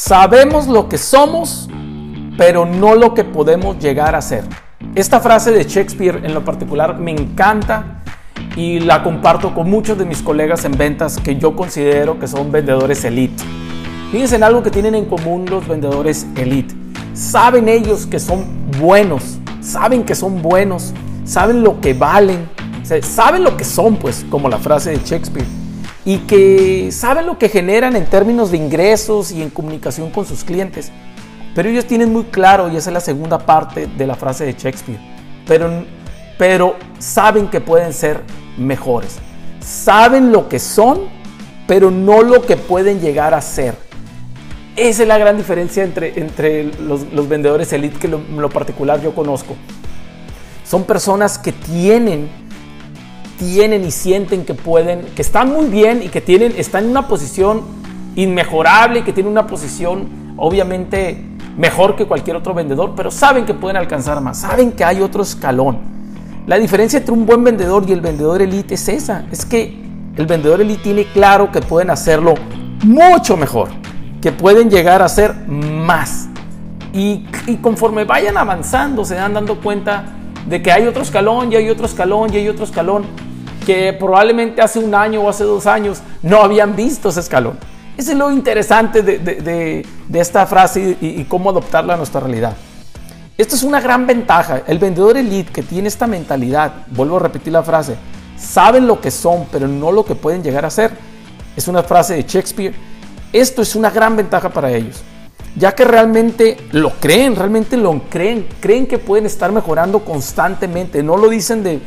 Sabemos lo que somos, pero no lo que podemos llegar a ser. Esta frase de Shakespeare en lo particular me encanta y la comparto con muchos de mis colegas en ventas que yo considero que son vendedores elite. Fíjense en algo que tienen en común los vendedores elite. Saben ellos que son buenos, saben que son buenos, saben lo que valen, saben lo que son, pues, como la frase de Shakespeare, y que saben lo que generan en términos de ingresos y en comunicación con sus clientes. Pero ellos tienen muy claro, y esa es la segunda parte de la frase de Shakespeare, pero, pero saben que pueden ser mejores. Saben lo que son, pero no lo que pueden llegar a ser. Esa es la gran diferencia entre, entre los, vendedores elite que en lo particular yo conozco. Son personas que tienen, tienen y sienten que pueden, que están muy bien y que tienen, están en una posición inmejorable y que tienen una posición obviamente mejor que cualquier otro vendedor, pero saben que pueden alcanzar más, saben que hay otro escalón. La diferencia entre un buen vendedor y el vendedor elite es esa, es que el vendedor elite tiene claro que pueden hacerlo mucho mejor, que pueden llegar a ser más. Y, y conforme vayan avanzando se dan dando cuenta de que hay otro escalón y hay otro escalón y hay otro escalón que probablemente hace un año o hace dos años no habían visto ese escalón. Ese es lo interesante de, esta frase y, cómo adoptarla a nuestra realidad. Esto es una gran ventaja. El vendedor elite que tiene esta mentalidad, vuelvo a repetir la frase, saben lo que son, pero no lo que pueden llegar a ser. Es una frase de Shakespeare. Esto es una gran ventaja para ellos ya que realmente lo creen, realmente lo creen, creen que pueden estar mejorando constantemente, no lo dicen de,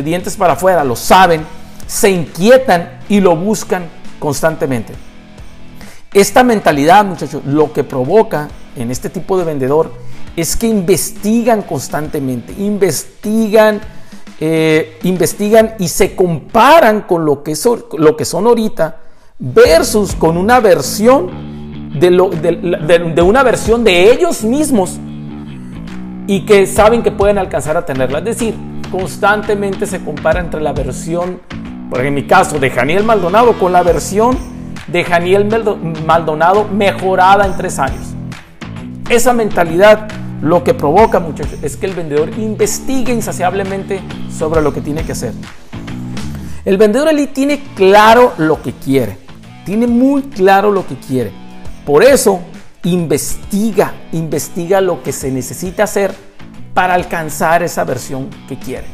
dientes para afuera, lo saben, se inquietan y lo buscan constantemente. Esta mentalidad, muchachos, lo que provoca en este tipo de vendedor es que investigan constantemente, investigan, eh, investigan y se comparan con lo que, lo que son ahorita versus con una versión de, una versión de ellos mismos y que saben que pueden alcanzar a tenerla. Es decir, constantemente se compara entre la versión, por en mi caso, de Janiel Maldonado con la versión de Janiel Maldonado mejorada en tres años. Esa mentalidad lo que provoca, muchachos, es que el vendedor investigue insaciablemente sobre lo que tiene que hacer. El vendedor elite tiene claro lo que quiere, tiene muy claro lo que quiere. Por eso, investiga, investiga lo que se necesita hacer para alcanzar esa versión que quiere.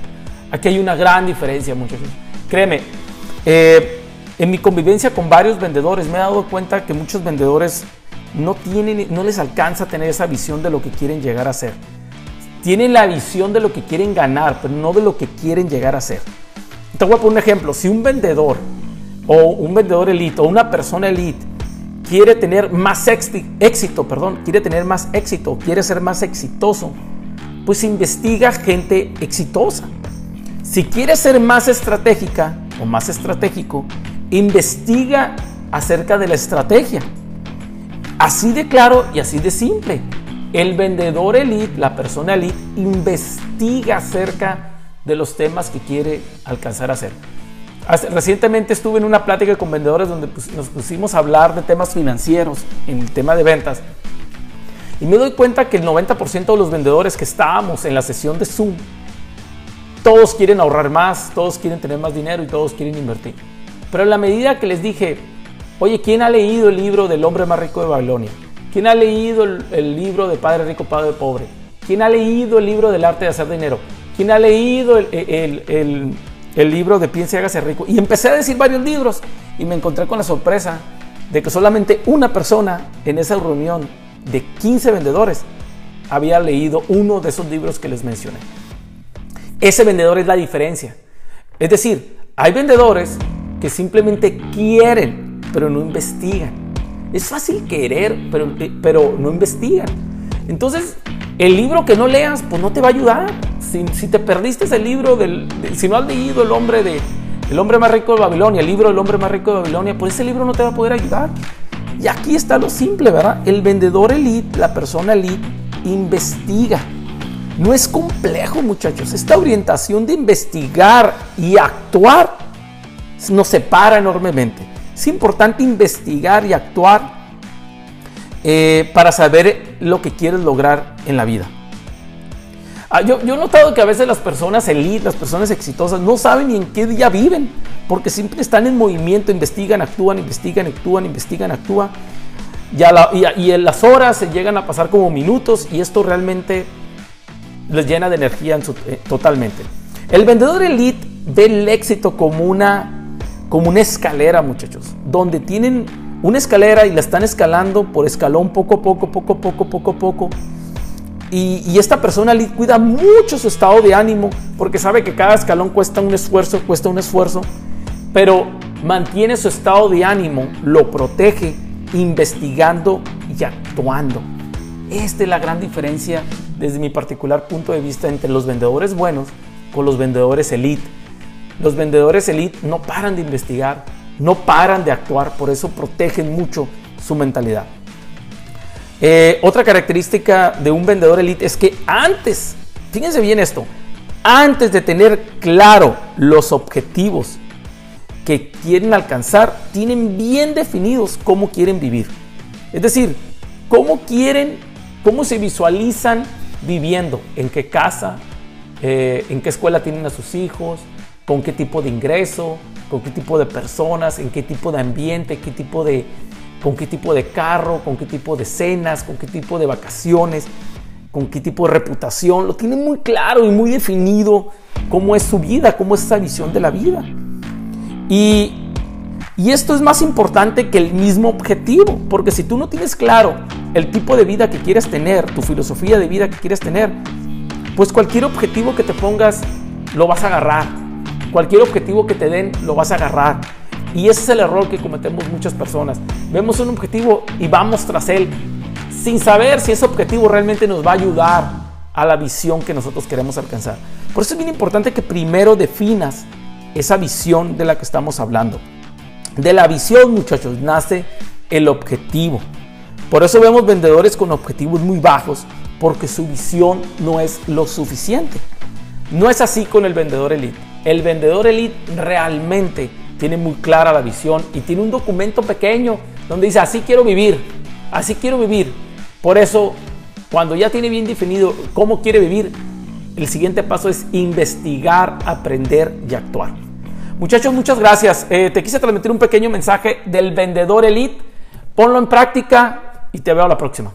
Aquí hay una gran diferencia, muchachos. Créeme, eh, en mi convivencia con varios vendedores me he dado cuenta que muchos vendedores no, tienen, no les alcanza a tener esa visión de lo que quieren llegar a ser. Tienen la visión de lo que quieren ganar, pero no de lo que quieren llegar a ser. Te voy a poner un ejemplo. Si un vendedor o un vendedor elite o una persona elite quiere tener más éxito, perdón, quiere tener más éxito, quiere ser más exitoso, pues investiga gente exitosa. Si quiere ser más estratégica o más estratégico, investiga acerca de la estrategia. Así de claro y así de simple. El vendedor elite, la persona elite, investiga acerca de los temas que quiere alcanzar a hacer. Recientemente estuve en una plática con vendedores donde pues, nos pusimos a hablar de temas financieros, en el tema de ventas. Y me doy cuenta que el 90% de los vendedores que estábamos en la sesión de Zoom, todos quieren ahorrar más, todos quieren tener más dinero y todos quieren invertir. Pero en la medida que les dije, oye, ¿quién ha leído el libro del hombre más rico de Babilonia? ¿Quién ha leído el, libro de Padre Rico, Padre Pobre? ¿Quién ha leído el libro del arte de hacer dinero? ¿Quién ha leído el el libro de Piense y hágase rico. Y empecé a decir varios libros y me encontré con la sorpresa de que solamente una persona en esa reunión de 15 vendedores había leído uno de esos libros que les mencioné. Ese vendedor es la diferencia. Es decir, hay vendedores que simplemente quieren, pero no investigan. Es fácil querer, pero, pero no investigan. Entonces, el libro que no leas, pues no te va a ayudar. Si, te perdiste ese libro, del, si no has leído el hombre, de, el hombre más rico de Babilonia, el libro del hombre más rico de Babilonia, pues ese libro no te va a poder ayudar. Y aquí está lo simple, ¿verdad? El vendedor elite, la persona elite, investiga. No es complejo, muchachos. Esta orientación de investigar y actuar nos separa enormemente. Es importante investigar y actuar eh, para saber lo que quieres lograr en la vida. Ah, yo, yo, he notado que a veces las personas elite, las personas exitosas, no saben ni en qué día viven, porque siempre están en movimiento, investigan, actúan, investigan, actúan, investigan, actúan. Y, y, en las horas se llegan a pasar como minutos y esto realmente les llena de energía eh, totalmente. El vendedor elite ve el éxito como una, como una escalera, muchachos, donde tienen una escalera y la están escalando por escalón poco a poco, poco a poco, poco a poco. Y, esta persona cuida mucho su estado de ánimo porque sabe que cada escalón cuesta un esfuerzo, cuesta un esfuerzo, pero mantiene su estado de ánimo, lo protege investigando y actuando. Esta es la gran diferencia desde mi particular punto de vista entre los vendedores buenos con los vendedores elite. Los vendedores elite no paran de investigar, no paran de actuar, por eso protegen mucho su mentalidad. Eh, otra característica de un vendedor elite es que antes, fíjense bien esto, antes de tener claro los objetivos que quieren alcanzar, tienen bien definidos cómo quieren vivir. Es decir, cómo quieren, cómo se visualizan viviendo, en qué casa, eh, en qué escuela tienen a sus hijos, con qué tipo de ingreso, con qué tipo de personas, en qué tipo de ambiente, qué tipo de, con qué tipo de carro, con qué tipo de cenas, con qué tipo de vacaciones, con qué tipo de reputación. Lo tienen muy claro y muy definido cómo es su vida, cómo es esa visión de la vida. Y, esto es más importante que el mismo objetivo, porque si tú no tienes claro el tipo de vida que quieres tener, tu filosofía de vida que quieres tener, pues cualquier objetivo que te pongas lo vas a agarrar Cualquier objetivo que te den, lo vas a agarrar. Y ese es el error que cometemos muchas personas. Vemos un objetivo y vamos tras él sin saber si ese objetivo realmente nos va a ayudar a la visión que nosotros queremos alcanzar. Por eso es bien importante que primero definas esa visión de la que estamos hablando. De la visión, muchachos, nace el objetivo. Por eso vemos vendedores con objetivos muy bajos, porque su visión no es lo suficiente. No es así con el vendedor elite. El vendedor elite realmente tiene muy clara la visión y tiene un documento pequeño donde dice, así quiero vivir, así quiero vivir. Por eso, cuando ya tiene bien definido cómo quiere vivir, el siguiente paso es investigar, aprender y actuar. Muchachos, muchas gracias. Eh, te quise transmitir un pequeño mensaje del vendedor elite. Ponlo en práctica y te veo la próxima.